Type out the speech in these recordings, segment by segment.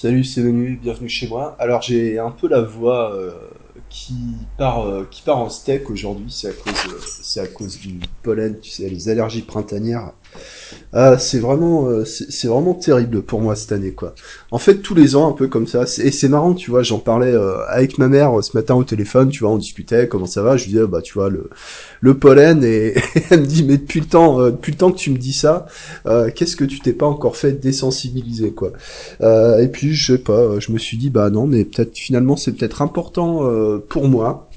Salut, c'est Menu, bienvenue chez moi. Alors j'ai un peu la voix euh, qui part euh, qui part en steak aujourd'hui, c'est à euh, c'est à cause du pollen, tu sais, les allergies printanières. Ah, c'est vraiment euh, c'est vraiment terrible pour moi cette année quoi. En fait tous les ans un peu comme ça, et c'est marrant, tu vois, j'en parlais euh, avec ma mère euh, ce matin au téléphone, tu vois, on discutait comment ça va, je lui disais bah tu vois le le pollen et elle me dit mais depuis le temps que tu me dis ça, qu'est-ce que tu t'es pas encore fait désensibiliser quoi. Et puis je sais pas, je me suis dit bah non, mais peut-être finalement c'est peut-être important pour moi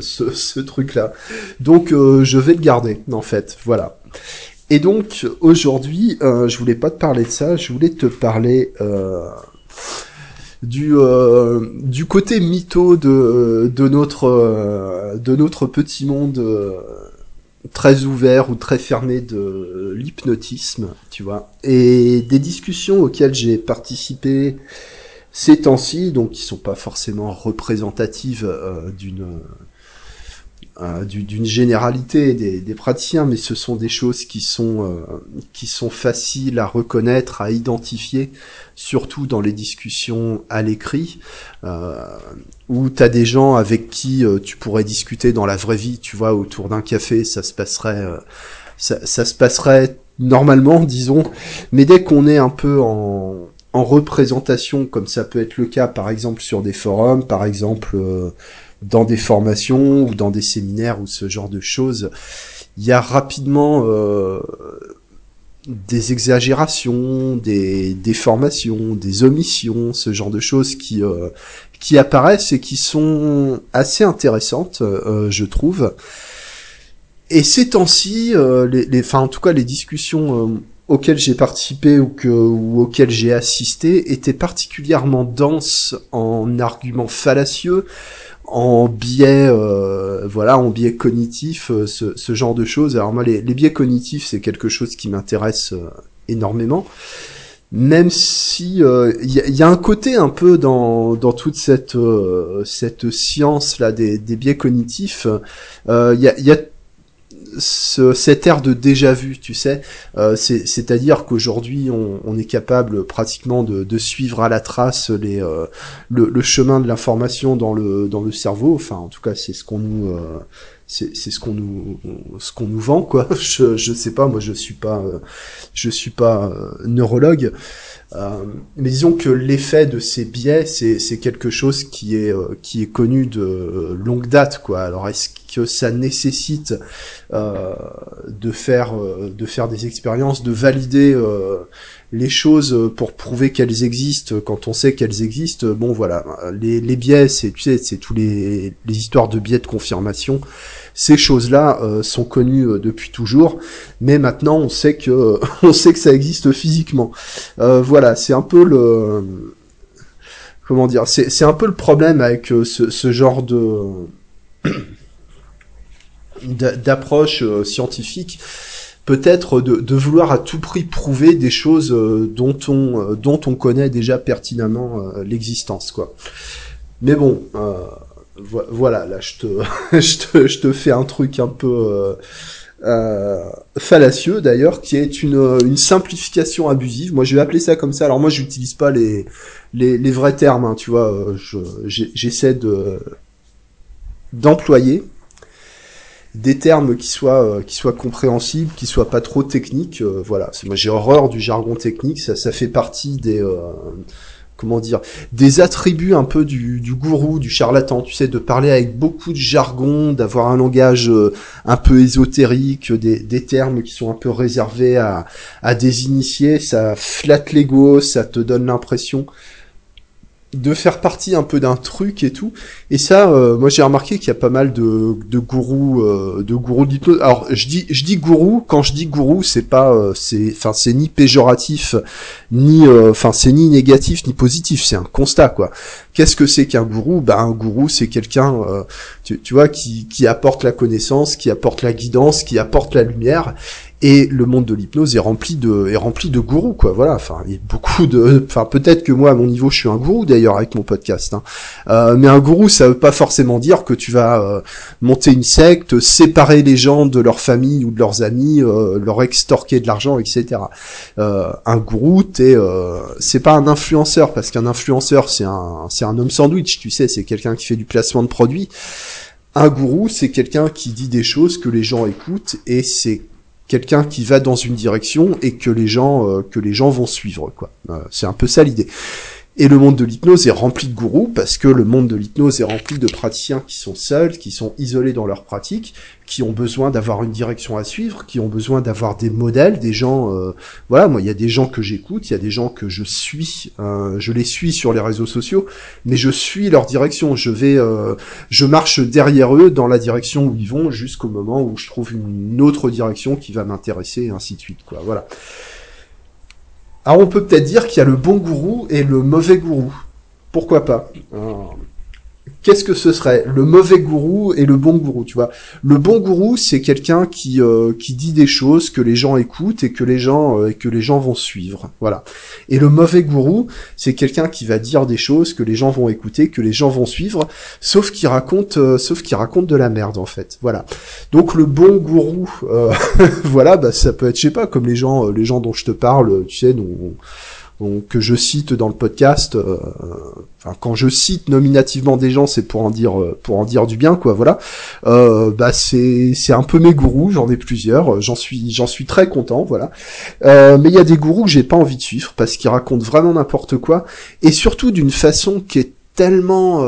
ce, truc-là. Donc je vais le garder en fait, voilà. Et donc aujourd'hui, euh, je voulais pas te parler de ça, je voulais te parler euh, du euh, du côté mytho de de notre euh, de notre petit monde. très ouvert ou très fermé de l'hypnotisme, tu vois, et des discussions auxquelles j'ai participé ces temps-ci, donc qui sont pas forcément représentatives euh, d'une du- d'une généralité des, praticiens, mais ce sont des choses qui sont euh, qui sont faciles à reconnaître, à identifier, surtout dans les discussions à l'écrit, euh, où tu as des gens avec qui euh, tu pourrais discuter dans la vraie vie, tu vois, autour d'un café, ça se passerait euh, ça, se passerait normalement, disons, mais dès qu'on est un peu en en représentation, comme ça peut être le cas, par exemple sur des forums, par exemple dans des formations ou dans des séminaires ou ce genre de choses, il y a rapidement euh, des exagérations, des déformations, des omissions, ce genre de choses qui euh, qui apparaissent et qui sont assez intéressantes, euh, je trouve. Et ces temps-ci, euh, les, les, enfin en tout cas les discussions euh, auxquelles j'ai participé ou que ou auxquelles j'ai assisté étaient particulièrement denses en arguments fallacieux, en biais, euh, voilà, en biais cognitifs, euh, ce, ce genre de choses. Alors moi, les, les biais cognitifs, c'est quelque chose qui m'intéresse euh, énormément. Même si il y, a, y, a un côté un peu dans, dans toute cette euh, cette science là des, des biais cognitifs, il y a, y a ce, cet air de déjà vu, tu sais, euh, c'est-à-dire qu'aujourd'hui on, on, est capable pratiquement de, de, suivre à la trace les, euh, le, le, chemin de l'information dans le dans le cerveau. Enfin, en tout cas, c'est ce qu'on nous euh, c'est ce qu'on nous ce qu'on nous vend quoi. Je je sais pas, moi je suis pas je suis pas neurologue. Euh, mais disons que l'effet de ces biais, c'est quelque chose qui est euh, qui est connu de longue date, quoi. Alors est-ce que ça nécessite euh, de faire de faire des expériences, de valider les choses pour prouver qu'elles existent quand on sait qu'elles existent Bon, voilà, les, biais, c'est tu sais, c'est tous les les histoires de biais de confirmation. Ces choses-là euh, sont connues euh, depuis toujours, mais maintenant on sait que on sait que ça existe physiquement. Euh, voilà, c'est un peu le comment dire, c'est un peu le problème avec euh, ce, ce, genre de d'approche euh, scientifique. Peut-être de, de, vouloir à tout prix prouver des choses euh, dont on dont on connaît déjà pertinemment l'existence, quoi. Mais bon voilà, là je te, je te, je te fais un truc un peu euh, euh, fallacieux d'ailleurs, qui est une, une simplification abusive. Moi je vais appeler ça comme ça. Alors moi j'utilise pas les, les, les, vrais termes, hein, tu vois. J'essaie de d'employer des termes qui soient euh, qui soient compréhensibles, qui soient pas trop techniques. Euh, voilà, moi j'ai horreur du jargon technique. Ça, ça fait partie des euh, comment dire, des attributs un peu du, du, gourou, du charlatan, tu sais, de parler avec beaucoup de jargon, d'avoir un langage euh, un peu ésotérique, des, des, termes qui sont un peu réservés à, à des initiés, ça flatte l'ego, ça te donne l'impression de faire partie un peu d'un truc et tout. Et ça, euh, moi j'ai remarqué qu'il y a pas mal de, de gourous, euh, de gourous d'hypnose. Alors je dis, je dis gourou. Quand je dis gourou, c'est pas, euh, c'est, enfin c'est ni péjoratif, ni, enfin c'est ni négatif ni positif. C'est un constat quoi. Qu'est-ce que c'est qu'un gourou? Ben un gourou, c'est quelqu'un, tu, tu vois, qui, qui apporte la connaissance, qui apporte la guidance, qui apporte la lumière. Et le monde de l'hypnose est rempli de est rempli de gourous quoi. Voilà. Enfin, il y a beaucoup de. Enfin, peut-être que moi à mon niveau je suis un gourou d'ailleurs avec mon podcast. Hein. Euh, mais un gourou ça veut pas forcément dire que tu vas euh, monter une secte, séparer les gens de leur famille ou de leurs amis, euh, leur extorquer de l'argent, etc. un gourou, t'es c'est pas un influenceur parce qu'un influenceur c'est un c'est un homme sandwich. Tu sais, c'est quelqu'un qui fait du placement de produits. Un gourou, c'est quelqu'un qui dit des choses que les gens écoutent et c'est quelqu'un qui va dans une direction et que les gens euh, que les gens vont suivre quoi. Euh, c'est un peu ça l'idée. Et le monde de l'hypnose est rempli de gourous parce que le monde de l'hypnose est rempli de praticiens qui sont seuls, qui sont isolés dans leur pratique, qui ont besoin d'avoir une direction à suivre, qui ont besoin d'avoir des modèles, des gens. Euh, voilà, moi, il y a des gens que j'écoute, il y a des gens que je suis, euh, je les suis sur les réseaux sociaux, mais je suis leur direction. Je vais, euh, je marche derrière eux dans la direction où ils vont jusqu'au moment où je trouve une autre direction qui va m'intéresser, et ainsi de suite. Quoi, voilà. Alors on peut peut-être dire qu'il y a le bon gourou et le mauvais gourou. Pourquoi pas? Qu'est-ce que ce serait? Le mauvais gourou et le bon gourou, tu vois Le bon gourou, c'est quelqu'un qui euh, qui dit des choses que les gens écoutent et que les gens euh, que les gens vont suivre, voilà. Et le mauvais gourou, c'est quelqu'un qui va dire des choses que les gens vont écouter, que les gens vont suivre, sauf qu'il raconte euh, sauf qu'il raconte de la merde en fait, voilà. Donc le bon gourou, voilà, bah ça peut être je sais pas comme les gens les gens dont je te parle, tu sais, dont que je cite dans le podcast. Euh, quand je cite nominativement des gens, c'est pour en dire euh, pour en dire du bien, quoi. Voilà. Euh, bah c'est c'est un peu mes gourous. J'en ai plusieurs. J'en suis j'en suis très content. Voilà. mais il y a des gourous que j'ai pas envie de suivre parce qu'ils racontent vraiment n'importe quoi et surtout d'une façon qui est tellement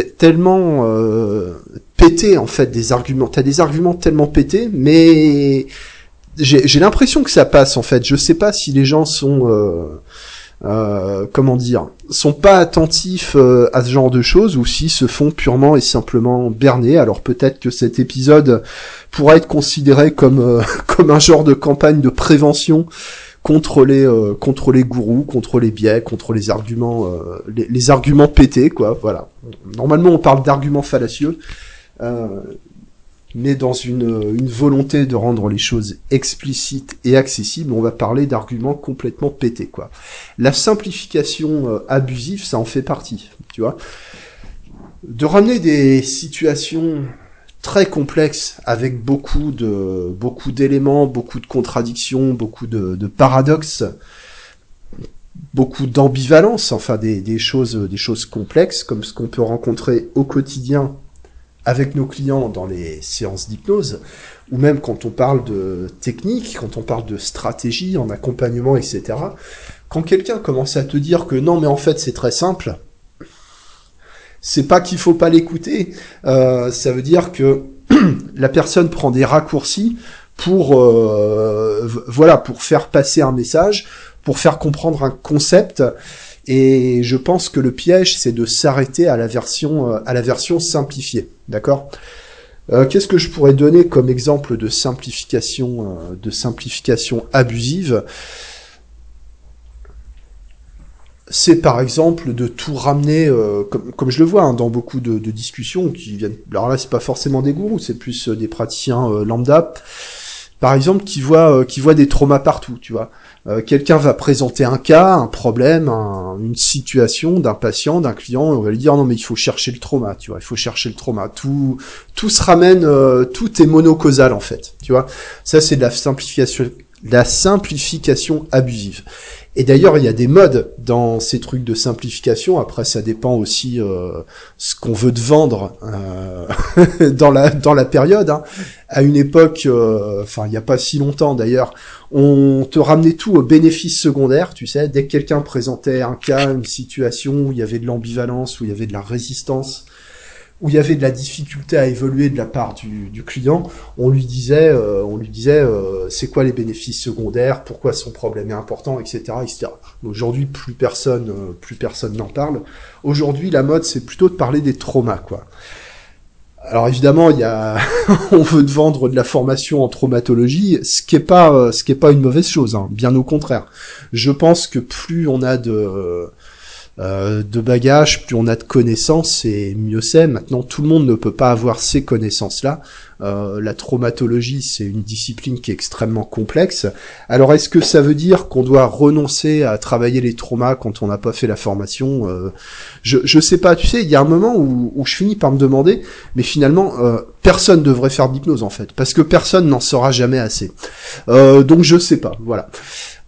tellement euh, pété en fait des arguments. T'as des arguments tellement pétés, mais j'ai l'impression que ça passe en fait. Je sais pas si les gens sont euh, euh, comment dire, sont pas attentifs euh, à ce genre de choses ou s'ils se font purement et simplement berner. Alors peut-être que cet épisode pourra être considéré comme euh, comme un genre de campagne de prévention contre les euh, contre les gourous, contre les biais, contre les arguments les, les, arguments pétés quoi. Voilà. Normalement on parle d'arguments fallacieux mais dans une, une, volonté de rendre les choses explicites et accessibles, on va parler d'arguments complètement pétés, quoi. La simplification euh, abusive, ça en fait partie, tu vois. De ramener des situations très complexes avec beaucoup de beaucoup d'éléments, beaucoup de contradictions, beaucoup de, paradoxes, beaucoup d'ambivalence, enfin des choses des choses complexes comme ce qu'on peut rencontrer au quotidien avec nos clients dans les séances d'hypnose, ou même quand on parle de technique, quand on parle de stratégie, en accompagnement, etc. Quand quelqu'un commence à te dire que non, mais en fait c'est très simple, c'est pas qu'il faut pas l'écouter, euh, ça veut dire que la personne prend des raccourcis pour euh, voilà pour faire passer un message, pour faire comprendre un concept et je pense que le piège, c'est de s'arrêter à la version euh, à la version simplifiée, d'accord? Euh, Qu'est-ce que je pourrais donner comme exemple de simplification euh, de simplification abusive? C'est par exemple de tout ramener, comme, comme, je le vois hein, dans beaucoup de, de, discussions qui viennent. Alors là, c'est pas forcément des gourous, c'est plus des praticiens lambda, par exemple, qui voient qui voient des traumas partout, tu vois. Euh, quelqu'un va présenter un cas, un problème, une situation d'un patient, d'un client, et on va lui dire non mais il faut chercher le trauma, tu vois, il faut chercher le trauma. Tout, tout se ramène, euh, tout est monocausal en fait, tu vois. Ça c'est de la simplification, la simplification abusive. Et d'ailleurs, il y a des modes dans ces trucs de simplification. Après, ça dépend aussi euh, ce qu'on veut te vendre euh, dans la dans la période. Hein. À une époque, euh, enfin, il n'y a pas si longtemps d'ailleurs, on te ramenait tout au bénéfice secondaire. Tu sais, dès que quelqu'un présentait un cas, une situation où il y avait de l'ambivalence, où il y avait de la résistance, où il y avait de la difficulté à évoluer de la part du, du client, on lui disait, euh, on lui disait, euh, c'est quoi les bénéfices secondaires, pourquoi son problème est important, etc., etc. Aujourd'hui, plus personne, euh, plus personne n'en parle. Aujourd'hui, la mode, c'est plutôt de parler des traumas, quoi. Alors évidemment, il y a, on veut vendre de la formation en traumatologie, ce qui est pas, ce qui est pas une mauvaise chose, hein, bien au contraire. Je pense que plus on a de euh, de bagages, plus on a de connaissances, et mieux c'est. Maintenant, tout le monde ne peut pas avoir ces connaissances-là. Euh, la traumatologie, c'est une discipline qui est extrêmement complexe. Alors, est-ce que ça veut dire qu'on doit renoncer à travailler les traumas quand on n'a pas fait la formation? Euh, je, je sais pas. Tu sais, il y a un moment où, je finis par me demander, mais finalement, euh, personne devrait faire d'hypnose en fait, parce que personne n'en saura jamais assez. Donc, je sais pas. Voilà.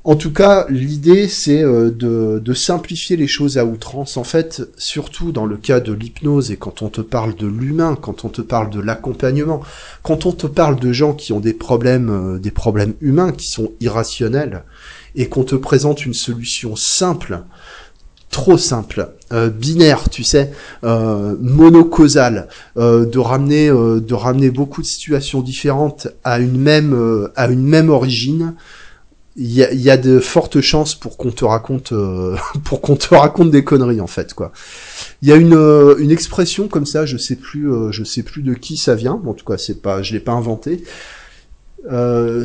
En tout cas, l'idée, c'est euh, de, simplifier les choses à outrance. En fait, surtout dans le cas de l'hypnose et quand on te parle de l'humain, quand on te parle de l'accompagnement, quand on te parle de gens qui ont des problèmes, euh, des problèmes humains qui sont irrationnels, et qu'on te présente une solution simple, trop simple, euh, binaire, tu sais, euh, monocausal, de ramener, de ramener beaucoup de situations différentes à une même, à une même origine il y a, de fortes chances pour qu'on te raconte euh, pour qu'on te raconte des conneries en fait quoi. Il y a une, euh, une expression comme ça, je sais plus euh, je sais plus de qui ça vient, en tout cas c'est pas je l'ai pas inventé.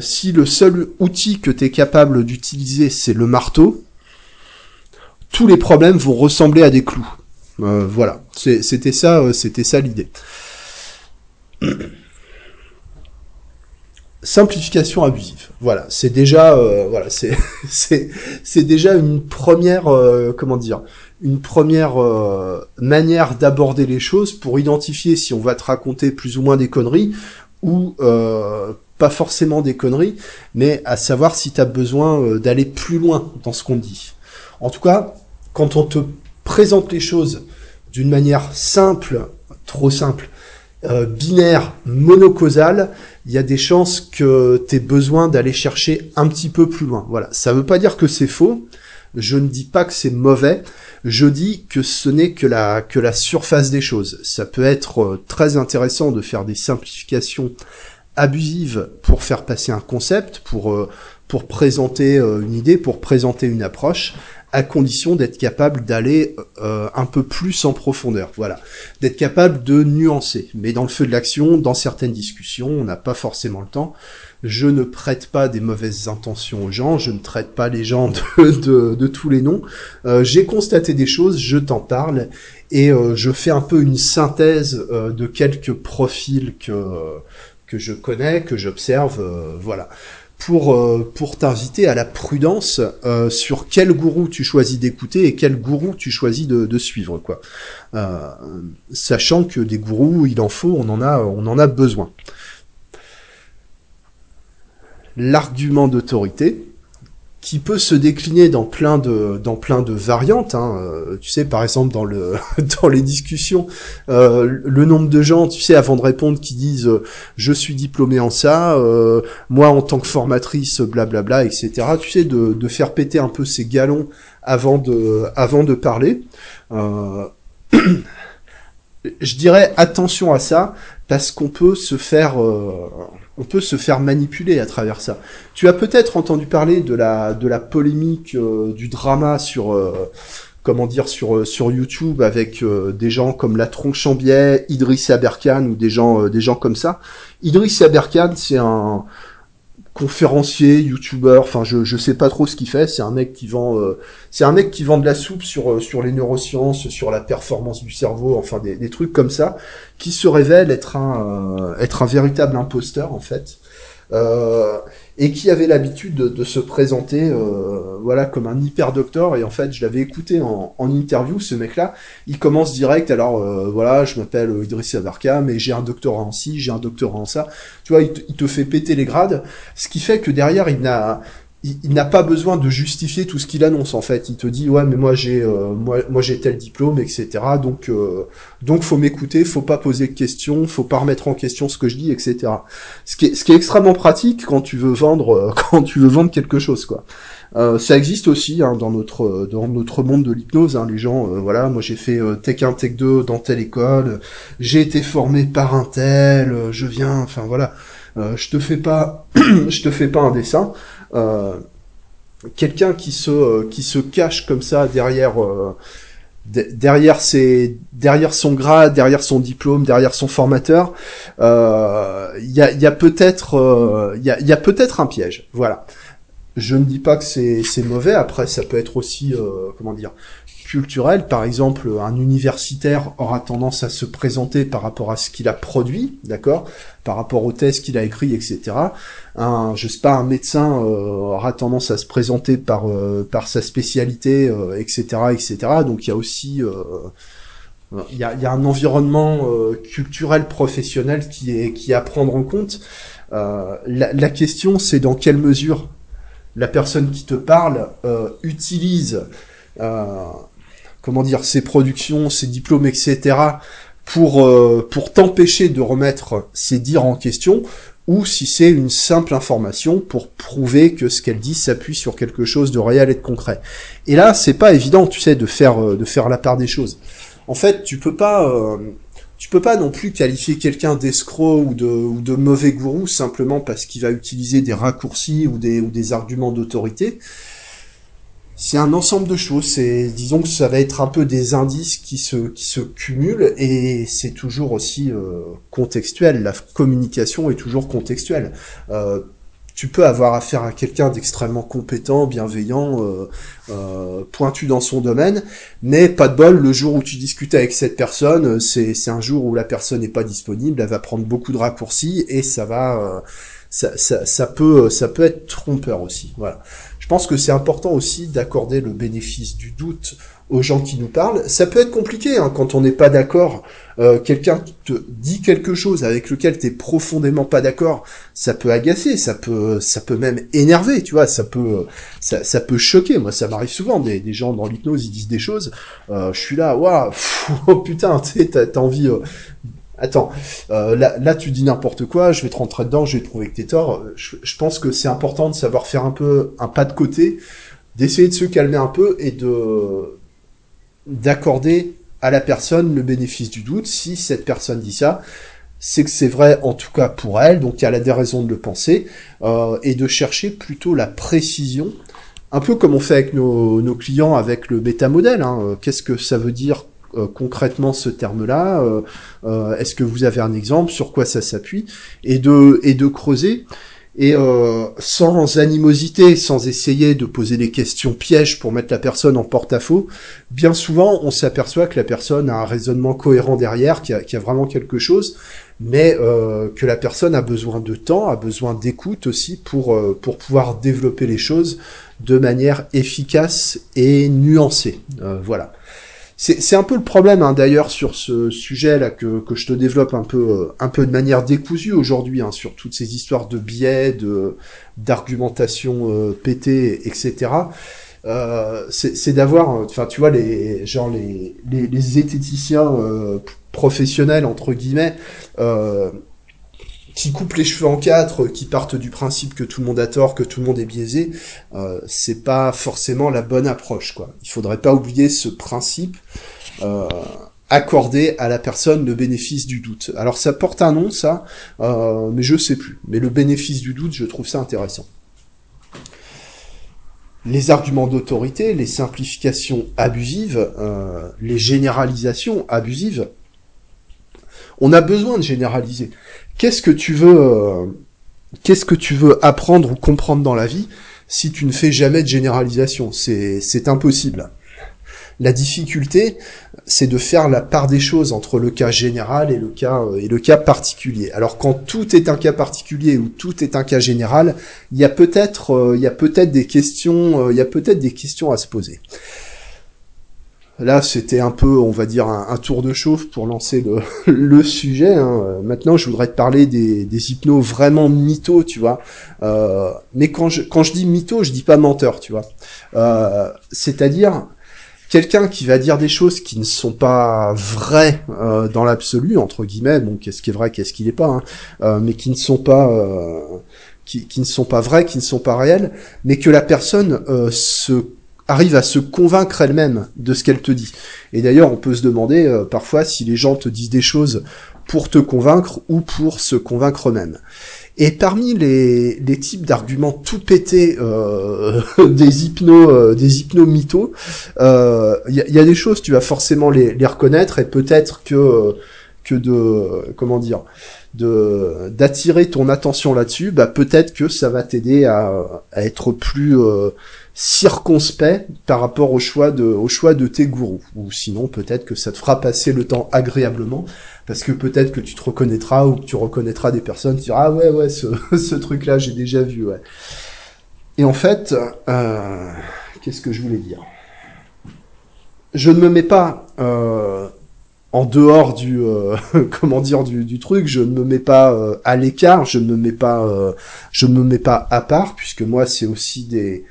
si le seul outil que tu es capable d'utiliser c'est le marteau, tous les problèmes vont ressembler à des clous. voilà, c'était ça c'était ça l'idée. simplification abusive. Voilà, c'est déjà euh, voilà, c'est c'est déjà une première euh, comment dire, une première euh, manière d'aborder les choses pour identifier si on va te raconter plus ou moins des conneries ou pas forcément des conneries, mais à savoir si tu as besoin d'aller plus loin dans ce qu'on dit. En tout cas, quand on te présente les choses d'une manière simple, trop simple, binaire, monocausale, il y a des chances que tu aies besoin d'aller chercher un petit peu plus loin. Voilà, ça veut pas dire que c'est faux. Je ne dis pas que c'est mauvais, je dis que ce n'est que la, que la surface des choses. Ça peut être euh, très intéressant de faire des simplifications abusives pour faire passer un concept, pour, euh, pour présenter euh, une idée, pour présenter une approche, à condition d'être capable d'aller euh, un peu plus en profondeur. Voilà, d'être capable de nuancer. Mais dans le feu de l'action, dans certaines discussions, on n'a pas forcément le temps. Je ne prête pas des mauvaises intentions aux gens, je ne traite pas les gens de, tous les noms. Euh, j'ai constaté des choses, je t'en parle, et euh, je fais un peu une synthèse de quelques profils que, que je connais, que j'observe, voilà pour, euh, pour t'inviter à la prudence euh, sur quel gourou tu choisis d'écouter et quel gourou tu choisis de, suivre, quoi. Euh, sachant que des gourous, il en faut, on en a, on en a besoin. L'argument d'autorité, qui peut se décliner dans plein de dans plein de variantes. Hein. Euh, tu sais, par exemple, dans le dans les discussions, euh, le nombre de gens, tu sais, avant de répondre, qui disent euh, je suis diplômé en ça, moi en tant que formatrice, blablabla, etc. Tu sais, de, de faire péter un peu ses galons avant de avant de parler. je dirais attention à ça parce qu'on peut se faire on peut se faire manipuler à travers ça. Tu as peut-être entendu parler de la de la polémique euh, du drama sur euh, comment dire sur euh, sur YouTube avec des gens comme la Chambier, Idriss Aberkan ou des gens des gens comme ça. Idriss Aberkan, c'est un conférencier, youtubeur, enfin je je sais pas trop ce qu'il fait, c'est un mec qui vend euh, c'est un mec qui vend de la soupe sur euh, sur les neurosciences, sur la performance du cerveau, enfin des, des trucs comme ça qui se révèle être un euh, être un véritable imposteur en fait. Et qui avait l'habitude de, se présenter euh, voilà comme un hyper docteur. Et en fait je l'avais écouté en, interview ce mec là il commence direct. Alors euh, voilà je m'appelle Idriss Abarka mais j'ai un doctorat en ci j'ai un doctorat en ça. Tu vois il te, il te fait péter les grades. Ce qui fait que derrière il n'a il, n'a pas besoin de justifier tout ce qu'il annonce en fait. Il te dit ouais mais moi j'ai euh, moi moi j'ai tel diplôme etc. Donc euh, donc faut m'écouter, faut pas poser de questions, faut pas remettre en question ce que je dis etc. Ce qui est ce qui est extrêmement pratique quand tu veux vendre euh, quand tu veux vendre quelque chose quoi. Euh, ça existe aussi hein, dans notre dans notre monde de l'hypnose. Hein, les gens, voilà, moi j'ai fait Tech 1, Tech 2 dans telle école, j'ai été formé par un tel, je viens, enfin voilà, je te fais pas, je te fais pas un dessin. Euh, quelqu'un qui se euh, qui se cache comme ça derrière euh, derrière ses derrière son grade, derrière son diplôme, derrière son formateur, il y a, peut-être y a, peut-être un piège. Voilà. je ne dis pas que c'est mauvais. Après, ça peut être aussi, comment dire, culturel. Par exemple, un universitaire aura tendance à se présenter par rapport à ce qu'il a produit, d'accord, par rapport aux thèses qu'il a écrit, etc. Un, je sais pas, un médecin euh, aura tendance à se présenter par euh, par sa spécialité, etc., etc. Donc il y a aussi il y a, y a, un environnement culturel professionnel qui est qui est à prendre en compte. la, la question, c'est dans quelle mesure la personne qui te parle euh, utilise euh, comment dire ses productions, ses diplômes, etc. pour euh, pour t'empêcher de remettre ses dires en question, ou si c'est une simple information pour prouver que ce qu'elle dit s'appuie sur quelque chose de réel et de concret. Et là, c'est pas évident, tu sais, de faire de faire la part des choses. En fait, tu peux pas tu peux pas non plus qualifier quelqu'un d'escroc ou de, ou de mauvais gourou simplement parce qu'il va utiliser des raccourcis ou des, ou des arguments d'autorité. C'est un ensemble de choses. C'est, disons que ça va être un peu des indices qui se, qui se cumulent et c'est toujours aussi euh, contextuel. La communication est toujours contextuelle. Euh, tu peux avoir affaire à quelqu'un d'extrêmement compétent, bienveillant, euh, euh, pointu dans son domaine, mais pas de bol, le jour où tu discutes avec cette personne, c'est, c'est un jour où la personne n'est pas disponible, elle va prendre beaucoup de raccourcis et ça va, euh, ça, ça, ça, peut, ça peut être trompeur aussi. Voilà. Je pense que c'est important aussi d'accorder le bénéfice du doute aux gens qui nous parlent. Ça peut être compliqué hein, quand on n'est pas d'accord. Euh, quelqu'un te dit quelque chose avec lequel tu es profondément pas d'accord, ça peut agacer, ça peut, ça peut même énerver, tu vois, ça peut, ça, peut choquer. Moi, ça m'arrive souvent. Des, gens dans l'hypnose, ils disent des choses. Euh, je suis là, waouh, oh putain, t'as, envie. Euh, attends, euh, là, tu dis n'importe quoi, je vais te rentrer dedans, je vais trouver que t'es tort. Je, je pense que c'est important de savoir faire un peu un pas de côté, d'essayer de se calmer un peu et de d'accorder à la personne le bénéfice du doute. Si cette personne dit ça, c'est que c'est vrai en tout cas pour elle, donc elle a des raisons de le penser, euh, et de chercher plutôt la précision, un peu comme on fait avec nos, clients avec le bêta-modèle. Hein. Qu'est-ce que ça veut dire euh, concrètement ce terme-là euh, euh Est-ce que vous avez un exemple Sur quoi ça s'appuie Et de, et de creuser et euh, sans animosité, sans essayer de poser des questions pièges pour mettre la personne en porte-à-faux, bien souvent on s'aperçoit que la personne a un raisonnement cohérent derrière, qui a, a vraiment quelque chose, mais euh, que la personne a besoin de temps, a besoin d'écoute aussi pour, euh, pour pouvoir développer les choses de manière efficace et nuancée. Euh, voilà. C'est un peu le problème hein, d'ailleurs sur ce sujet-là que, que je te développe un peu, euh, un peu de manière décousue aujourd'hui, hein, sur toutes ces histoires de biais, de d'argumentation euh, pétée, etc. Euh, c'est d'avoir, enfin tu vois, les genre les, les, les zététiciens euh, professionnels entre guillemets euh, qui coupent les cheveux en quatre, qui partent du principe que tout le monde a tort, que tout le monde est biaisé, euh, c'est pas forcément la bonne approche. Quoi. Il faudrait pas oublier ce principe. Euh, accorder à la personne le bénéfice du doute. Alors ça porte un nom, ça, euh, mais je sais plus. Mais le bénéfice du doute, je trouve ça intéressant. Les arguments d'autorité, les simplifications abusives, euh, les généralisations abusives, on a besoin de généraliser qu'est-ce que tu veux, euh, qu'est-ce que tu veux apprendre ou comprendre dans la vie si tu ne fais jamais de généralisation? C'est, impossible. La difficulté, c'est de faire la part des choses entre le cas général et le cas euh, et le cas particulier. Alors quand tout est un cas particulier ou tout est un cas général, il y a peut-être euh, il y a peut-être des questions il y a peut-être des questions à se poser. Là, c'était un peu, on va dire, un, tour de chauffe pour lancer le, sujet. Hein. Maintenant, je voudrais te parler des, des hypnos vraiment mythos, tu vois. Euh, mais quand je, quand je dis mytho, je dis pas menteur, tu vois. Euh, C'est-à-dire quelqu'un qui va dire des choses qui ne sont pas vraies euh, dans l'absolu, entre guillemets. Bon, qu'est-ce qui est vrai, qu'est-ce qui n'est pas, hein, euh, mais qui ne sont pas euh, qui, ne sont pas vrais, qui ne sont pas réels, mais que la personne euh, se arrive à se convaincre elle-même de ce qu'elle te dit. Et d'ailleurs, on peut se demander euh, parfois si les gens te disent des choses pour te convaincre ou pour se convaincre eux-mêmes. Et parmi les, les types d'arguments tout pétés euh, des hypnos, euh, des il y, a des choses tu vas forcément les, reconnaître et peut-être que que de comment dire d'attirer ton attention là-dessus, bah peut-être que ça va t'aider à, être plus circonspect par rapport au choix de au choix de tes gourous. Ou sinon peut-être que ça te fera passer le temps agréablement parce que peut-être que tu te reconnaîtras ou que tu reconnaîtras des personnes qui diront ah ouais ouais ce, ce truc là j'ai déjà vu ouais. Et en fait, euh, qu'est-ce que je voulais dire? Je ne me mets pas euh, en dehors du euh, comment dire du, du, truc, je ne me mets pas euh, à l'écart, je ne me mets pas euh, je me mets pas à part puisque moi c'est aussi des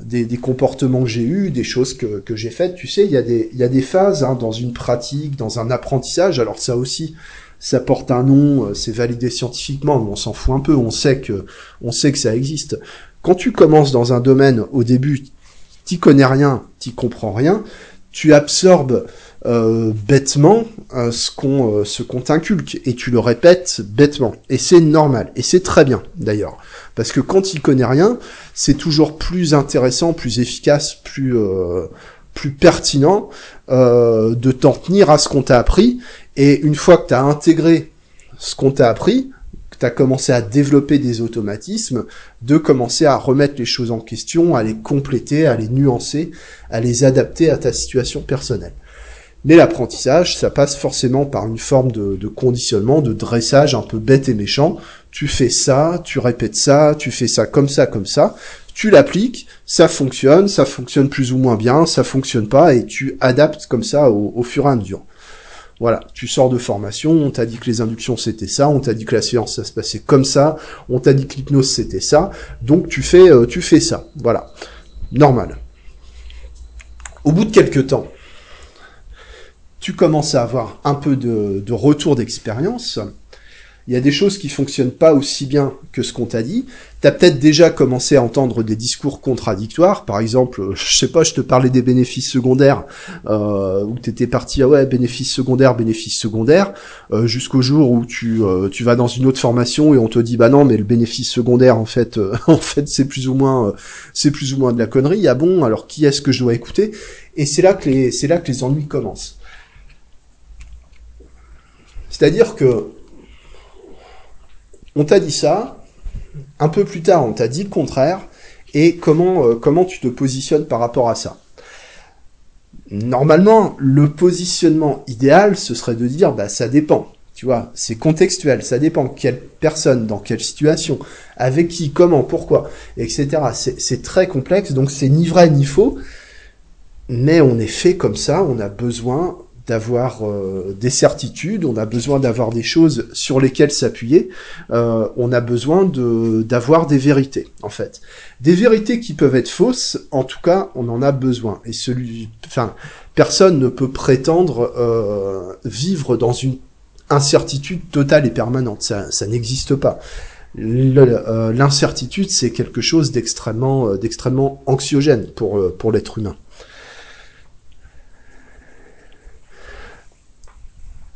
des, des, comportements que j'ai eus, des choses que, que j'ai faites. Tu sais, il y a des, il y a des phases hein, dans une pratique, dans un apprentissage. Alors ça aussi, ça porte un nom, c'est validé scientifiquement, mais on s'en fout un peu. On sait que, on sait que ça existe. Quand tu commences dans un domaine, au début, t'y connais rien, t'y comprends rien, tu absorbes euh, bêtement euh, ce qu'on euh, ce qu'on t'inculque et tu le répètes bêtement et c'est normal et c'est très bien d'ailleurs parce que quand il connaît rien c'est toujours plus intéressant plus efficace plus euh, plus pertinent de t'en tenir à ce qu'on t'a appris et une fois que tu as intégré ce qu'on t'a appris que tu as commencé à développer des automatismes, de commencer à remettre les choses en question, à les compléter, à les nuancer, à les adapter à ta situation personnelle. Mais l'apprentissage, ça passe forcément par une forme de, conditionnement, de dressage un peu bête et méchant. Tu fais ça, tu répètes ça, tu fais ça comme ça, comme ça. Tu l'appliques, ça fonctionne, ça fonctionne plus ou moins bien, ça fonctionne pas, et tu adaptes comme ça au, fur et à mesure. Voilà, tu sors de formation, on t'a dit que les inductions c'était ça, on t'a dit que la séance ça se passait comme ça, on t'a dit que l'hypnose c'était ça, donc tu fais, euh, tu fais ça. Voilà, normal. Au bout de quelques temps, tu commences à avoir un peu de retour d'expérience, il y a des choses qui fonctionnent pas aussi bien que ce qu'on t'a dit. Tu as peut-être déjà commencé à entendre des discours contradictoires. Par exemple, je sais pas, je te parlais des bénéfices secondaires, euh, où tu étais parti, ah ouais, bénéfices secondaires, bénéfices secondaires, euh, jusqu'au jour où tu, euh, tu vas dans une autre formation et on te dit, bah non, mais le bénéfice secondaire, en fait, euh, en fait, c'est plus ou moins, euh, c'est plus ou moins de la connerie. Ah bon, alors qui est-ce que je dois écouter? Et c'est là que les, c'est là que les ennuis commencent. C'est-à-dire que on t'a dit ça, un peu plus tard on t'a dit le contraire, et comment, euh, comment tu te positionnes par rapport à ça? Normalement, le positionnement idéal, ce serait de dire, bah ça dépend. Tu vois, c'est contextuel, ça dépend quelle personne, dans quelle situation, avec qui, comment, pourquoi, etc. C'est très complexe, donc c'est ni vrai ni faux, mais on est fait comme ça, on a besoin d'avoir euh, des certitudes, on a besoin d'avoir des choses sur lesquelles s'appuyer, euh, on a besoin de d'avoir des vérités en fait, des vérités qui peuvent être fausses. En tout cas, on en a besoin. Et celui, enfin, personne ne peut prétendre euh, vivre dans une incertitude totale et permanente. Ça, ça n'existe pas. L'incertitude, c'est quelque chose d'extrêmement, d'extrêmement anxiogène pour pour l'être humain.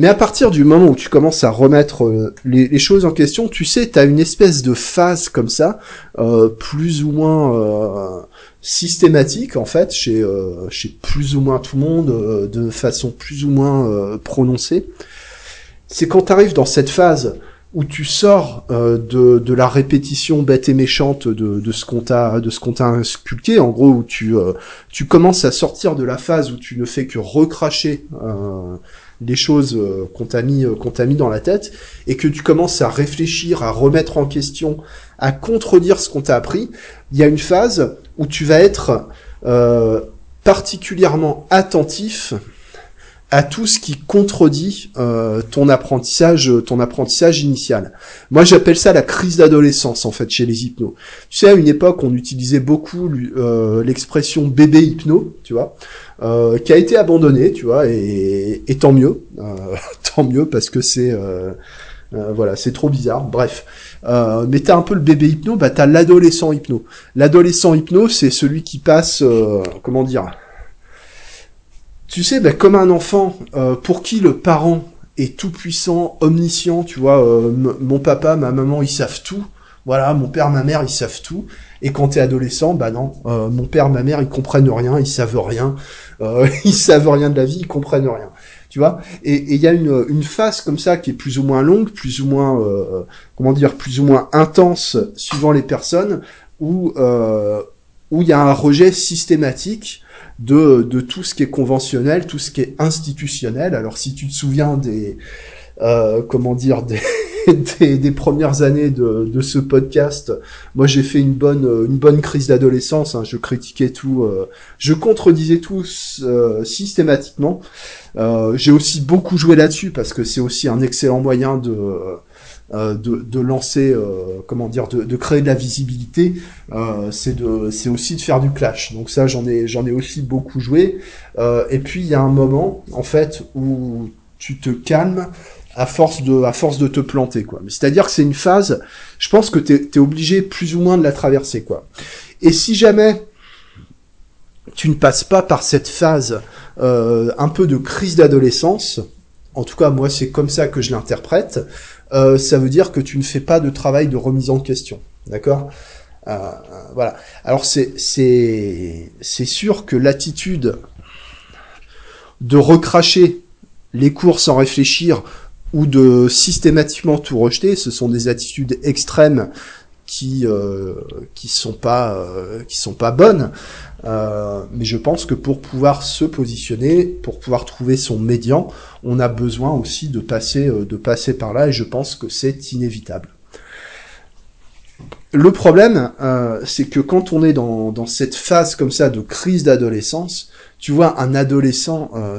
Mais à partir du moment où tu commences à remettre euh, les, choses en question, tu sais, tu as une espèce de phase comme ça, euh, plus ou moins euh, systématique en fait, chez, euh, chez plus ou moins tout le monde, euh, de façon plus ou moins prononcée. C'est quand tu arrives dans cette phase où tu sors de, de la répétition bête et méchante de, de ce qu'on t'a de ce qu'on t'a en gros où tu tu commences à sortir de la phase où tu ne fais que recracher les choses euh, qu'on t'a mis, euh, qu'on t'a mis dans la tête, et que tu commences à réfléchir, à remettre en question, à contredire ce qu'on t'a appris, il y a une phase où tu vas être euh, particulièrement attentif à tout ce qui contredit euh, ton apprentissage, ton apprentissage initial. Moi, j'appelle ça la crise d'adolescence en fait chez les hypnos. Tu sais, à une époque, on utilisait beaucoup euh, l'expression bébé hypno, tu vois, euh, qui a été abandonnée, tu vois, et, et tant mieux, euh, tant mieux parce que c'est euh, voilà, c'est trop bizarre. Bref, mais t'as un peu le bébé hypno, bah t'as l'adolescent hypno. L'adolescent hypno, c'est celui qui passe, comment dire tu sais, ben, comme un enfant euh, pour qui le parent est tout puissant, omniscient, tu vois, euh, mon papa, ma maman, ils savent tout. Voilà, mon père, ma mère, ils savent tout. Et quand t'es adolescent, bah non, euh, mon père, ma mère, ils comprennent rien, ils savent rien, ils savent rien de la vie, ils comprennent rien. tu vois? Et il y a une, une phase comme ça qui est plus ou moins longue, plus ou moins, euh, comment dire, plus ou moins intense suivant les personnes, où euh, où il y a un rejet systématique de, de tout ce qui est conventionnel, tout ce qui est institutionnel. Alors si tu te souviens des euh, comment dire des, des, des, premières années de, de ce podcast, moi j'ai fait une bonne une bonne crise d'adolescence. Hein, je critiquais tout, euh, je contredisais tout euh, systématiquement. Euh, j'ai aussi beaucoup joué là-dessus parce que c'est aussi un excellent moyen de euh, de, de, lancer, euh, comment dire, de, de, créer de la visibilité, euh, c'est de, c'est aussi de faire du clash. Donc ça, j'en ai, j'en ai aussi beaucoup joué. et puis il y a un moment, en fait, où tu te calmes à force de, à force de te planter, quoi. C'est-à-dire que c'est une phase. Je pense que t'es, es obligé plus ou moins de la traverser, quoi. Et si jamais tu ne passes pas par cette phase euh, un peu de crise d'adolescence, en tout cas moi c'est comme ça que je l'interprète, euh, ça veut dire que tu ne fais pas de travail de remise en question. D'accord? Euh, Voilà. Alors c'est c'est c'est sûr que l'attitude de recracher les cours sans réfléchir ou de systématiquement tout rejeter, ce sont des attitudes extrêmes qui euh, qui sont pas euh, qui sont pas bonnes. Euh, mais je pense que pour pouvoir se positionner, pour pouvoir trouver son médian, on a besoin aussi de passer, euh, de passer par là, et je pense que c'est inévitable. Le problème, euh, c'est que quand on est dans, dans, cette phase comme ça de crise d'adolescence, tu vois, un adolescent, euh,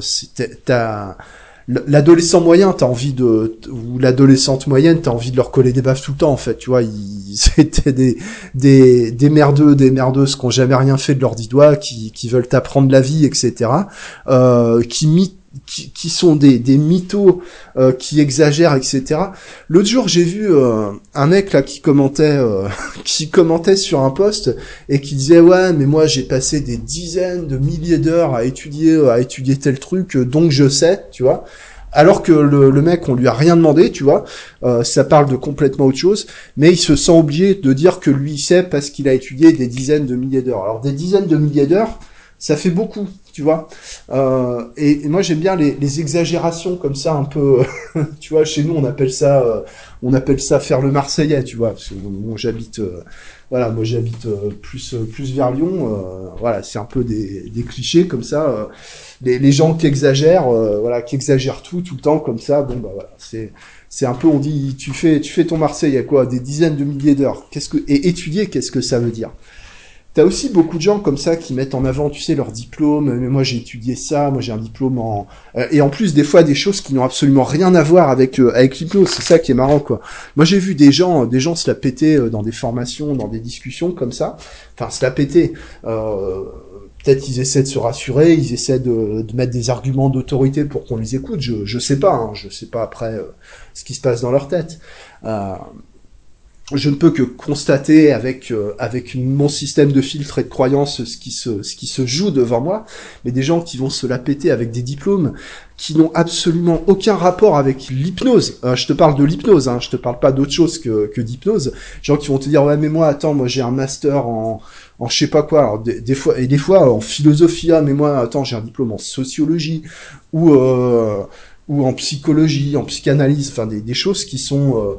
t'as l'adolescent moyen, t'as envie de, ou l'adolescente moyenne, t'as envie de leur coller des baffes tout le temps, en fait, tu vois, ils, c'était des, des, des merdeux, des merdeuses qui ont jamais rien fait de leurs dix doigts, qui, qui veulent t'apprendre la vie, etc., euh, qui qui, qui, sont des, des mythos euh, qui exagèrent, etc. L'autre jour, j'ai vu euh, un mec là qui commentait, euh, qui commentait sur un post et qui disait ouais, mais moi j'ai passé des dizaines de milliers d'heures à étudier, à étudier tel truc, donc je sais, tu vois. Alors que le, le, mec, on lui a rien demandé, tu vois, ça parle de complètement autre chose, mais il se sent obligé de dire que lui sait parce qu'il a étudié des dizaines de milliers d'heures. Alors des dizaines de milliers d'heures, ça fait beaucoup, tu vois. Euh, et, moi j'aime bien les, exagérations comme ça un peu, tu vois. Chez nous on appelle ça, euh, on appelle ça faire le Marseillais, tu vois. Parce que moi j'habite, euh, voilà, moi j'habite plus plus vers Lyon. Voilà, c'est un peu des, clichés comme ça. Les, gens qui exagèrent, voilà, qui exagèrent tout tout le temps comme ça. Bon bah voilà, c'est c'est un peu on dit tu fais tu fais ton Marseille quoi, des dizaines de milliers d'heures. Qu'est-ce que et étudier qu'est-ce que ça veut dire? T'as aussi beaucoup de gens comme ça qui mettent en avant, tu sais, leur diplôme. Mais moi, j'ai étudié ça. Moi, j'ai un diplôme en euh, et en plus des fois des choses qui n'ont absolument rien à voir avec euh, avec l'hypnose. C'est ça qui est marrant, quoi. Moi, j'ai vu des gens, des gens se la péter euh, dans des formations, dans des discussions comme ça. Enfin, se la péter. Peut-être ils essaient de se rassurer, ils essaient de, de mettre des arguments d'autorité pour qu'on les écoute. Je je sais pas, hein, je sais pas après ce qui se passe dans leur tête je ne peux que constater avec euh, avec mon système de filtre et de croyance ce qui se ce qui se joue devant moi, mais des gens qui vont se la péter avec des diplômes qui n'ont absolument aucun rapport avec l'hypnose. Euh, je te parle de l'hypnose, hein, je te parle pas d'autre chose que que d'hypnose. Gens qui vont te dire ouais mais moi attends moi j'ai un master en en je sais pas quoi, alors des, fois et des fois en philosophie, ah, mais moi attends j'ai un diplôme en sociologie ou euh, ou en psychologie, en psychanalyse, enfin des, des choses qui sont euh,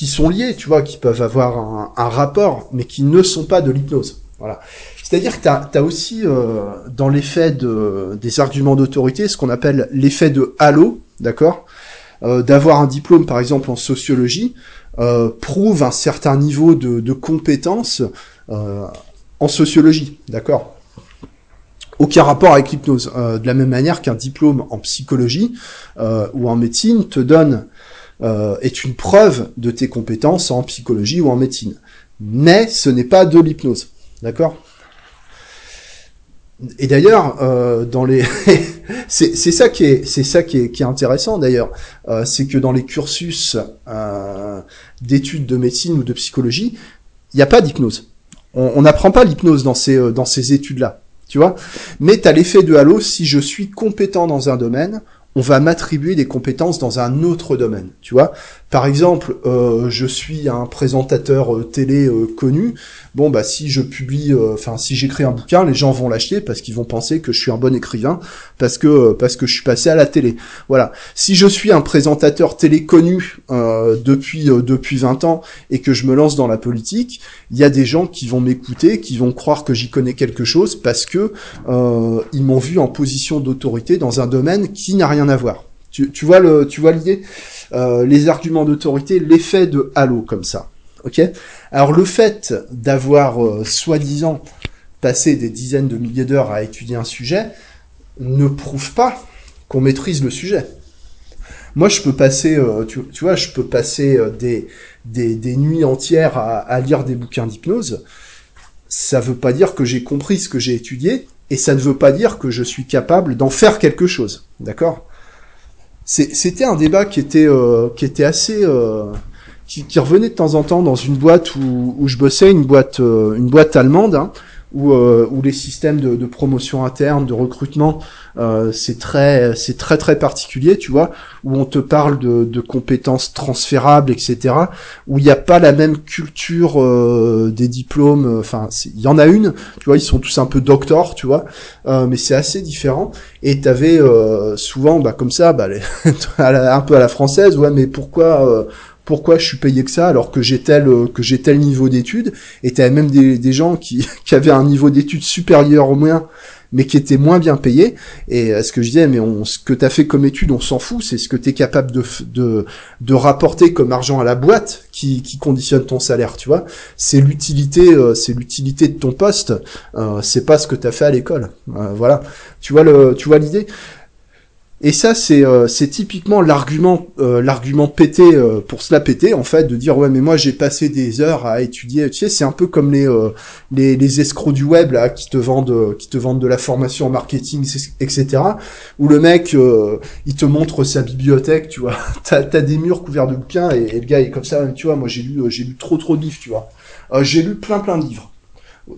qui sont liés, tu vois, qui peuvent avoir un, rapport, mais qui ne sont pas de l'hypnose. Voilà. C'est-à-dire que tu as, aussi euh, dans l'effet de, des arguments d'autorité ce qu'on appelle l'effet de halo, d'accord euh, D'avoir un diplôme, par exemple, en sociologie, euh, prouve un certain niveau de, de compétence en sociologie, d'accord aucun rapport avec l'hypnose. De la même manière qu'un diplôme en psychologie ou en médecine te donne euh, est une preuve de tes compétences en psychologie ou en médecine. Mais ce n'est pas de l'hypnose, d'accord? Et d'ailleurs, euh, dans les, c'est ça qui est, c'est ça qui est, intéressant d'ailleurs, euh, c'est que dans les cursus euh, d'études de médecine ou de psychologie, il n'y a pas d'hypnose. On n'apprend pas l'hypnose dans ces dans ces études-là, tu vois? Mais tu as l'effet de halo. Si je suis compétent dans un domaine, on va m'attribuer des compétences dans un autre domaine, tu vois. Par exemple, euh, je suis un présentateur euh, télé euh, connu, bon bah si je publie, euh, enfin si j'écris un bouquin, les gens vont l'acheter parce qu'ils vont penser que je suis un bon écrivain, parce que euh, parce que je suis passé à la télé. Voilà. Si je suis un présentateur télé connu euh, depuis depuis 20 ans et que je me lance dans la politique, il y a des gens qui vont m'écouter, qui vont croire que j'y connais quelque chose parce que ils m'ont vu en position d'autorité dans un domaine qui n'a rien à voir. Tu, tu vois le, tu vois l'idée? Les arguments d'autorité, l'effet de halo comme ça. Ok Alors le fait d'avoir euh, soi-disant passé des dizaines de milliers d'heures à étudier un sujet ne prouve pas qu'on maîtrise le sujet. Moi, je peux passer, euh, tu, vois, je peux passer euh, des, des, nuits entières à, à lire des bouquins d'hypnose. Ça veut pas dire que j'ai compris ce que j'ai étudié, et ça ne veut pas dire que je suis capable d'en faire quelque chose. D'accord? C'était un débat qui était, qui était assez, qui, revenait de temps en temps dans une boîte où, où je bossais, une boîte, euh, une boîte allemande, hein, où, euh, où les systèmes de, de, promotion interne, de recrutement, euh, c'est très, c'est très très particulier, tu vois, où on te parle de, de compétences transférables, etc. Où il n'y a pas la même culture euh, des diplômes. Enfin, il y en a une, tu vois, ils sont tous un peu doctors, tu vois, mais c'est assez différent. Et t'avais souvent, bah comme ça, bah, un peu à la française, ouais, mais pourquoi pourquoi je suis payé que ça alors que j'ai tel euh, que j'ai tel niveau d'études et t'avais même des, gens qui, qui avaient un niveau d'études supérieur au mien mais qui étaient moins bien payés. Et euh, ce que je disais mais on, ce que t'as fait comme étude on s'en fout c'est ce que t'es capable de, de de rapporter comme argent à la boîte qui, qui conditionne ton salaire tu vois. C'est l'utilité euh, c'est l'utilité de ton poste euh, c'est pas ce que t'as fait à l'école. Voilà. Tu vois le tu vois l'idée? Et ça, c'est euh, typiquement l'argument euh, l'argument pété euh, pour se la péter en fait, de dire ouais mais moi j'ai passé des heures à étudier. Tu sais, c'est un peu comme les, les les escrocs du web là qui te vendent qui te vendent de la formation en marketing etc. Où le mec il te montre sa bibliothèque, tu vois. t'as as des murs couverts de bouquins et, et, le gars est comme ça, tu vois. Moi j'ai lu j'ai lu trop trop de livres, tu vois. j'ai lu plein plein de livres.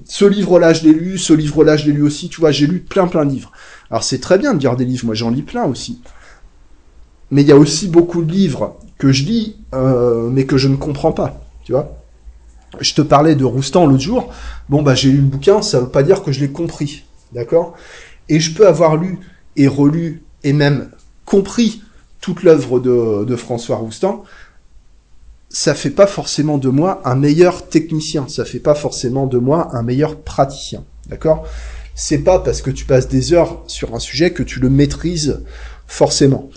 Ce livre-là, je l'ai lu, ce livre-là, je l'ai lu aussi, tu vois, j'ai lu plein plein de livres. Alors c'est très bien de lire des livres, moi j'en lis plein aussi. Mais il y a aussi beaucoup de livres que je lis, euh, mais que je ne comprends pas, tu vois. Je te parlais de Roustan l'autre jour, bon bah j'ai lu le bouquin, ça veut pas dire que je l'ai compris, d'accord? Et je peux avoir lu et relu et même compris toute l'œuvre de, de François Roustan, ça fait pas forcément de moi un meilleur technicien, ça fait pas forcément de moi un meilleur praticien, d'accord? C'est pas parce que tu passes des heures sur un sujet que tu le maîtrises forcément.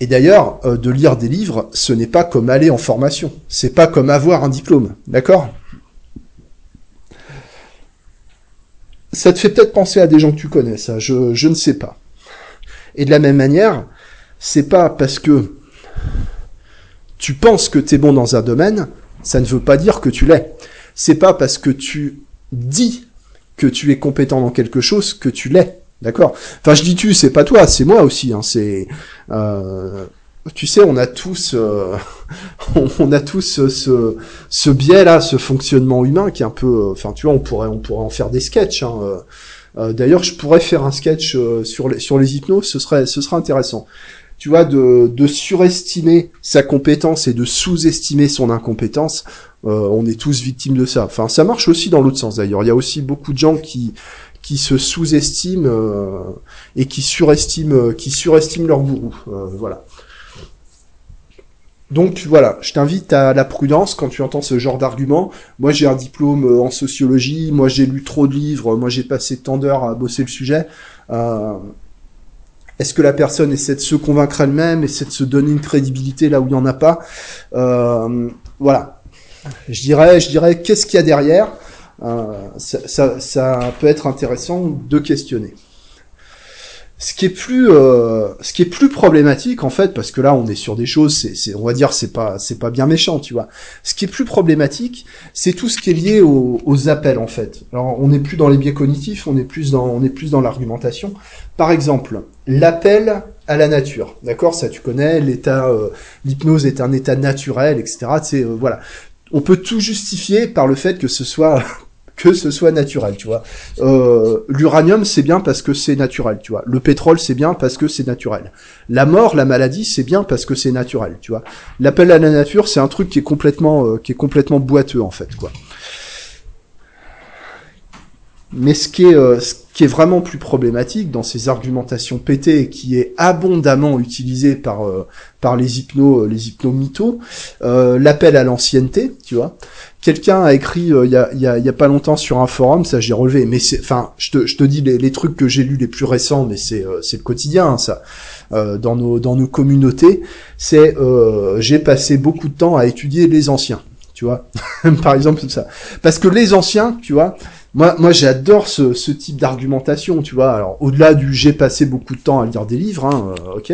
Et d'ailleurs, euh, de lire des livres, ce n'est pas comme aller en formation. C'est pas comme avoir un diplôme. D'accord? Ça te fait peut-être penser à des gens que tu connais, ça, je, je ne sais pas. Et de la même manière, c'est pas parce que tu penses que tu es bon dans un domaine, ça ne veut pas dire que tu l'es. C'est pas parce que tu dis que tu es compétent dans quelque chose que tu l'es. D'accord? Enfin, je dis tu, c'est pas toi, c'est moi aussi. Hein, c'est, euh, tu sais, on a tous, euh, on a tous ce, ce biais-là, ce fonctionnement humain qui est un peu, enfin, tu vois, on pourrait, on pourrait en faire des sketchs. Hein, euh, D'ailleurs, je pourrais faire un sketch sur les, sur les hypnoses, ce serait, ce serait intéressant tu vois, de, de surestimer sa compétence et de sous-estimer son incompétence, euh, on est tous victimes de ça. Enfin, ça marche aussi dans l'autre sens d'ailleurs. Il y a aussi beaucoup de gens qui qui se sous-estiment euh, et qui surestiment euh, qui surestiment leur gourou. voilà. Donc voilà, je t'invite à la prudence quand tu entends ce genre d'argument. Moi j'ai un diplôme en sociologie, moi j'ai lu trop de livres, moi j'ai passé tant d'heures à bosser le sujet. Est-ce que la personne essaie de se convaincre elle-même, essaie de se donner une crédibilité là où il n'y en a pas? Euh, Voilà. Je dirais, je dirais, qu'est-ce qu'il y a derrière euh, ça, ça, ça, peut être intéressant de questionner. Ce qui est plus, euh, ce qui est plus problématique en fait, parce que là on est sur des choses, c'est, on va dire c'est pas, c'est pas bien méchant, tu vois. Ce qui est plus problématique, c'est tout ce qui est lié aux, aux, appels en fait. Alors on n'est plus dans les biais cognitifs, on est plus dans, on est plus dans l'argumentation. Par exemple, l'appel à la nature, d'accord? Ça tu connais, l'état, euh, l'hypnose est un état naturel, etc. C'est euh, voilà. On peut tout justifier par le fait que ce soit que ce soit naturel, tu vois. Euh, L'uranium, c'est bien parce que c'est naturel, tu vois. Le pétrole, c'est bien parce que c'est naturel. La mort, la maladie, c'est bien parce que c'est naturel, tu vois. L'appel à la nature, c'est un truc qui est complètement, euh, qui est complètement boiteux en fait, quoi. Mais ce qui est, euh, ce qui est vraiment plus problématique dans ces argumentations pétées, qui est abondamment utilisé par euh, par les hypnos, les hypnomythos, euh, l'appel à l'ancienneté, tu vois. Quelqu'un a écrit il y, a, y, a, y a pas longtemps sur un forum, ça j'ai relevé, mais c'est, enfin, je te, je te dis les, les, trucs que j'ai lus les plus récents, mais c'est c'est le quotidien, hein, ça. dans nos dans nos communautés, c'est j'ai passé beaucoup de temps à étudier les anciens tu vois, par exemple ça. Parce que les anciens, tu vois, moi, moi j'adore ce, ce type d'argumentation, tu vois. Alors, au-delà du j'ai passé beaucoup de temps à lire des livres, hein, euh, ok.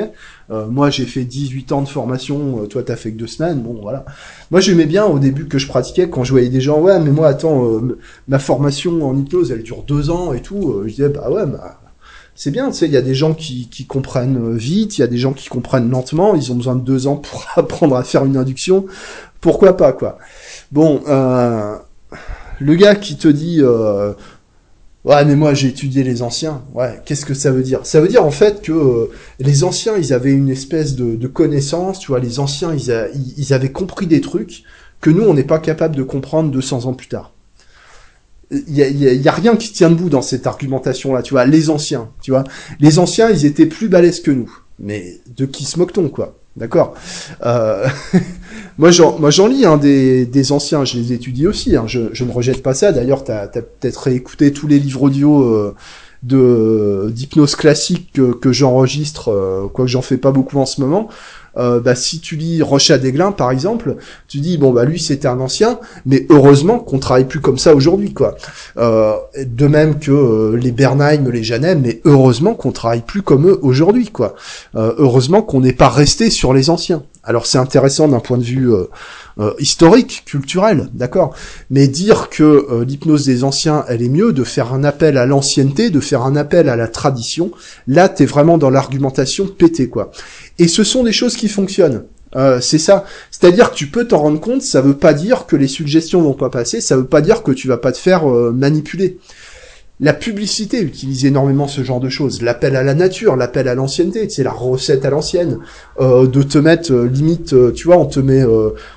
Euh, moi, j'ai fait 18 ans de formation, euh, toi, t'as fait que deux semaines, bon, voilà. Moi, j'aimais bien au début que je pratiquais, quand je voyais des gens, ouais, mais moi, attends, ma formation en hypnose, elle dure deux ans et tout. je disais, bah ouais, bah, c'est bien, tu sais, il y a des gens qui, qui comprennent vite, il y a des gens qui comprennent lentement, ils ont besoin de deux ans pour apprendre à faire une induction pourquoi pas quoi. Bon, euh, le gars qui te dit euh, ouais mais moi j'ai étudié les anciens, ouais, qu'est-ce que ça veut dire? Ça veut dire en fait que euh, les anciens ils avaient une espèce de, connaissance, tu vois, les anciens ils, ils, avaient compris des trucs que nous on n'est pas capable de comprendre 200 ans plus tard. Il y a, a, rien qui tient debout dans cette argumentation là, tu vois, les anciens, tu vois, les anciens ils étaient plus balèzes que nous, mais de qui se moque-t-on quoi? D'accord? Euh, moi, j'en, lis hein, des, anciens. Je les étudie aussi. Hein. Je, je ne rejette pas ça. D'ailleurs, t'as, as, peut-être réécouté tous les livres audio euh, de d'hypnose classique que, que j'enregistre, euh, quoique j'en fais pas beaucoup en ce moment. Euh, bah, si tu lis Rochat Desglin, par exemple, tu dis bon bah lui c'était un ancien, mais heureusement qu'on travaille plus comme ça aujourd'hui quoi. Euh, de même que euh, les Bernheim, les Janem, mais heureusement qu'on travaille plus comme eux aujourd'hui quoi. Euh, heureusement qu'on n'est pas resté sur les anciens. Alors c'est intéressant d'un point de vue euh, historique, culturel, d'accord? Mais dire que euh, l'hypnose des anciens, elle est mieux, de faire un appel à l'ancienneté, de faire un appel à la tradition, là, t'es vraiment dans l'argumentation pété, quoi. Et ce sont des choses qui fonctionnent. Euh, c'est ça. C'est-à-dire que tu peux t'en rendre compte, ça veut pas dire que les suggestions vont pas passer, ça veut pas dire que tu vas pas te faire manipuler. La publicité utilise énormément ce genre de choses. L'appel à la nature, l'appel à l'ancienneté, c'est la recette à l'ancienne. Euh, de te mettre euh, limite, euh, tu vois, on te met,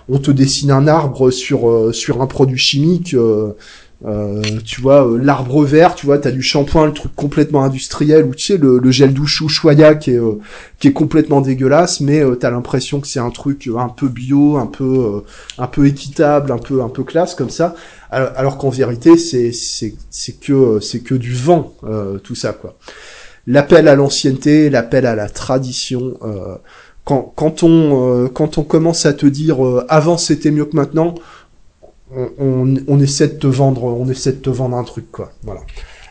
on te dessine un arbre sur sur un produit chimique. Tu vois, l'arbre vert, tu vois, t'as du shampoing, le truc complètement industriel, ou tu sais, le, gel douche Ushuaïa qui est qui est complètement dégueulasse, mais t'as l'impression que c'est un truc un peu bio, un peu un peu équitable, un peu un peu classe comme ça alors, qu'en vérité c'est c'est que c'est que du vent euh, tout ça quoi. L'appel à l'ancienneté, l'appel à la tradition. Euh, quand, quand on euh, quand on commence à te dire avant c'était mieux que maintenant, on, on, essaie de te vendre on essaie de te vendre un truc quoi. Voilà.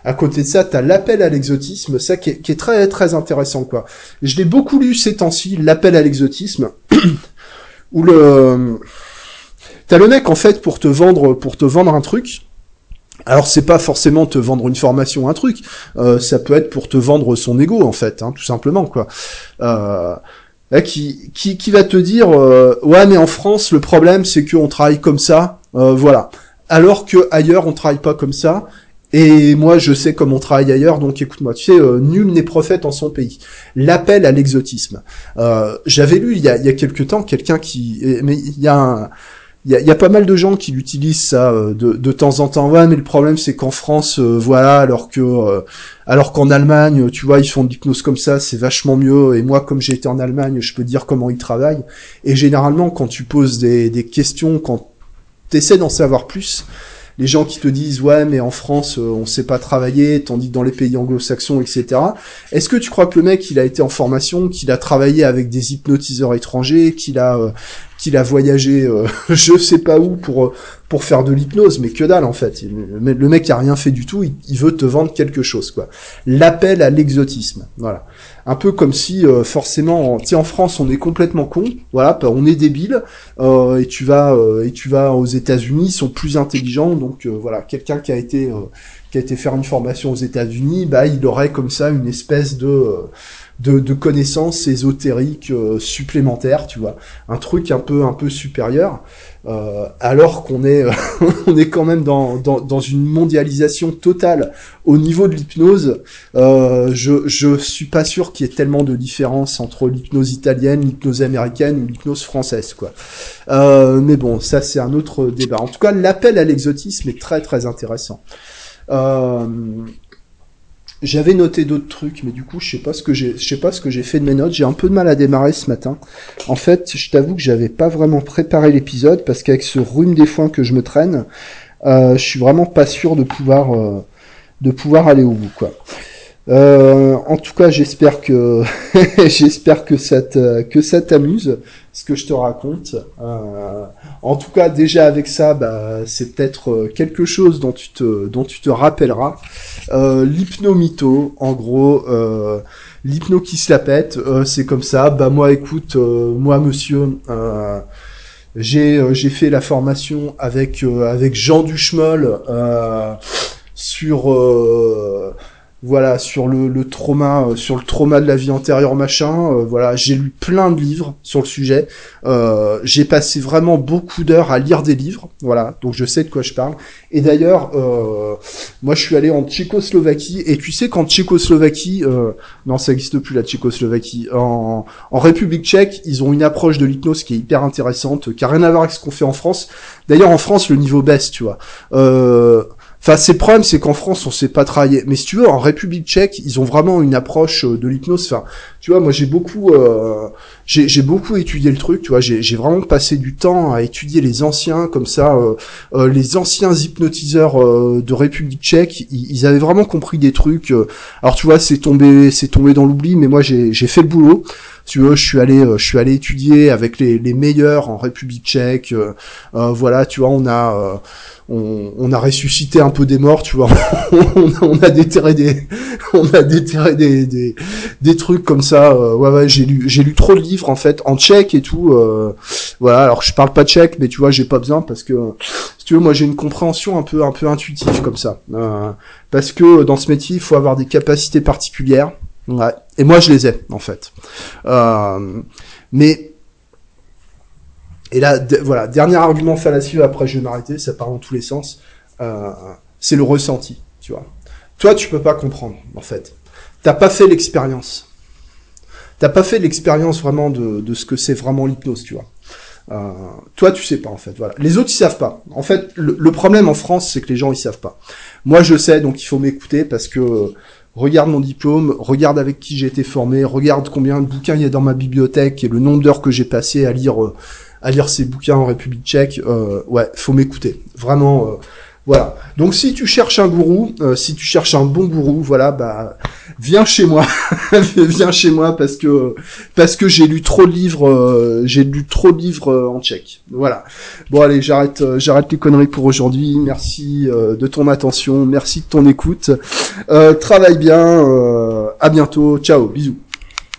À côté de ça, t'as l'appel à l'exotisme, ça qui est, qui est, très très intéressant quoi. Je l'ai beaucoup lu ces temps-ci, l'appel à l'exotisme, où le T'as le mec en fait pour te vendre pour te vendre un truc. Alors c'est pas forcément te vendre une formation, un truc. Euh, ça peut être pour te vendre son ego en fait, hein, tout simplement quoi. Euh, qui, qui, qui va te dire euh, ouais mais en France le problème c'est qu'on travaille comme ça, voilà. Alors que ailleurs on travaille pas comme ça. Et moi, je sais comment on travaille ailleurs, donc écoute-moi. Tu sais, euh, nul n'est prophète en son pays. L'appel à l'exotisme. Euh, J'avais lu il y a, il y a quelque temps quelqu'un qui, mais il y a il y a, pas mal de gens qui l'utilisent ça euh, de, de, temps en temps. Ouais, mais le problème c'est qu'en France, euh, voilà, alors que euh, alors qu'en Allemagne, tu vois, ils font de l'hypnose comme ça, c'est vachement mieux. Et moi, comme j'ai été en Allemagne, je peux dire comment ils travaillent. Et généralement, quand tu poses des, des questions, quand tu essaies d'en savoir plus, les gens qui te disent ouais mais en France on sait pas travailler tandis que dans les pays anglo-saxons etc est-ce que tu crois que le mec il a été en formation qu'il a travaillé avec des hypnotiseurs étrangers qu'il a qu'il a voyagé euh, je sais pas où pour pour faire de l'hypnose, mais que dalle en fait. Le mec a rien fait du tout, il, veut te vendre quelque chose quoi. L'appel à l'exotisme, voilà. Un peu comme si euh, forcément, tu en France on est complètement con, voilà, on est débile, euh, et tu vas euh, et tu vas aux États-Unis, ils sont plus intelligents, donc voilà, quelqu'un qui a été qui a été faire une formation aux États-Unis, bah il aurait comme ça une espèce de de, de connaissances ésotériques euh, supplémentaires, tu vois, un truc un peu un peu supérieur, euh, alors qu'on est on est quand même dans, dans, dans une mondialisation totale au niveau de l'hypnose. Euh, je je suis pas sûr qu'il y ait tellement de différence entre l'hypnose italienne, l'hypnose américaine ou l'hypnose française, quoi. Euh, mais bon, ça c'est un autre débat. En tout cas, l'appel à l'exotisme est très très intéressant. Euh, j'avais noté d'autres trucs, mais du coup, je sais pas ce que j'ai, je sais pas ce que j'ai fait de mes notes. J'ai un peu de mal à démarrer ce matin. En fait, je t'avoue que j'avais pas vraiment préparé l'épisode parce qu'avec ce rhume des foins que je me traîne, euh, je suis vraiment pas sûr de pouvoir, euh, de pouvoir aller au bout, quoi. Euh, en tout cas, j'espère que j'espère que ça que ça t'amuse ce que je te raconte. Euh, en tout cas, déjà avec ça, bah, c'est peut-être euh, quelque chose dont tu te rappelleras. Euh, en gros, euh, l'hypno qui se la pète, euh, c'est comme ça. Bah moi, écoute, moi, monsieur. j'ai j'ai fait la formation avec avec Jean Duchemol sur voilà sur le, le trauma euh, sur le trauma de la vie antérieure machin euh, voilà j'ai lu plein de livres sur le sujet. Euh, j'ai passé vraiment beaucoup d'heures à lire des livres voilà donc je sais de quoi je parle. Et d'ailleurs moi je suis allé en Tchécoslovaquie et tu sais qu'en Tchécoslovaquie non ça existe plus la Tchécoslovaquie en, en République tchèque ils ont une approche de l'hypnose qui est hyper intéressante qui a rien à voir avec ce qu'on fait en France. D'ailleurs en France le niveau baisse tu vois Enfin, c'est problème, c'est qu'en France, on sait pas travailler. Mais si tu veux, en République tchèque, ils ont vraiment une approche euh, de l'hypnose. Enfin, tu vois, moi, j'ai beaucoup, euh, j'ai beaucoup étudié le truc. Tu vois, j'ai vraiment passé du temps à étudier les anciens, comme ça, euh, euh les anciens hypnotiseurs euh, de République tchèque. Ils, avaient vraiment compris des trucs. alors, tu vois, c'est tombé, c'est tombé dans l'oubli. Mais moi, j'ai fait le boulot tu veux, je suis allé, je suis allé étudier avec les, les meilleurs en République tchèque. Euh, voilà, tu vois, on a, on, a ressuscité un peu des morts, tu vois. on, a déterré des, on a déterré des, des, des trucs comme ça. Euh, ouais, ouais, j'ai lu, j'ai lu trop de livres en fait en tchèque et tout. Euh, voilà, alors je parle pas tchèque, mais tu vois, j'ai pas besoin parce que si tu veux, moi j'ai une compréhension un peu, un peu intuitive comme ça. Euh, parce que dans ce métier, il faut avoir des capacités particulières. Et moi, je les ai en fait. mais et là, voilà, dernier argument fallacieux, après je vais m'arrêter, ça part dans tous les sens, euh, c'est le ressenti, tu vois. Toi, tu peux pas comprendre, en fait. T'as pas fait l'expérience. T'as pas fait l'expérience vraiment de, de, ce que c'est vraiment l'hypnose, tu vois. Euh, toi, tu sais pas, en fait, voilà. Les autres, ils savent pas. En fait, le, problème en France, c'est que les gens, ils savent pas. Moi, je sais, donc il faut m'écouter, parce que regarde mon diplôme, regarde avec qui j'ai été formé, regarde combien de bouquins il y a dans ma bibliothèque et le nombre d'heures que j'ai passé à lire euh, à lire ses bouquins en République tchèque, euh, ouais, faut m'écouter. Vraiment, euh, voilà. Donc si tu cherches un gourou, si tu cherches un bon gourou, voilà, bah viens chez moi, viens chez moi parce que parce que j'ai lu trop de livres, euh, j'ai lu trop de livres euh, en tchèque. Voilà. Bon allez, j'arrête j'arrête les conneries pour aujourd'hui. Merci de ton attention, merci de ton écoute. travaille bien. à bientôt. Ciao, bisous.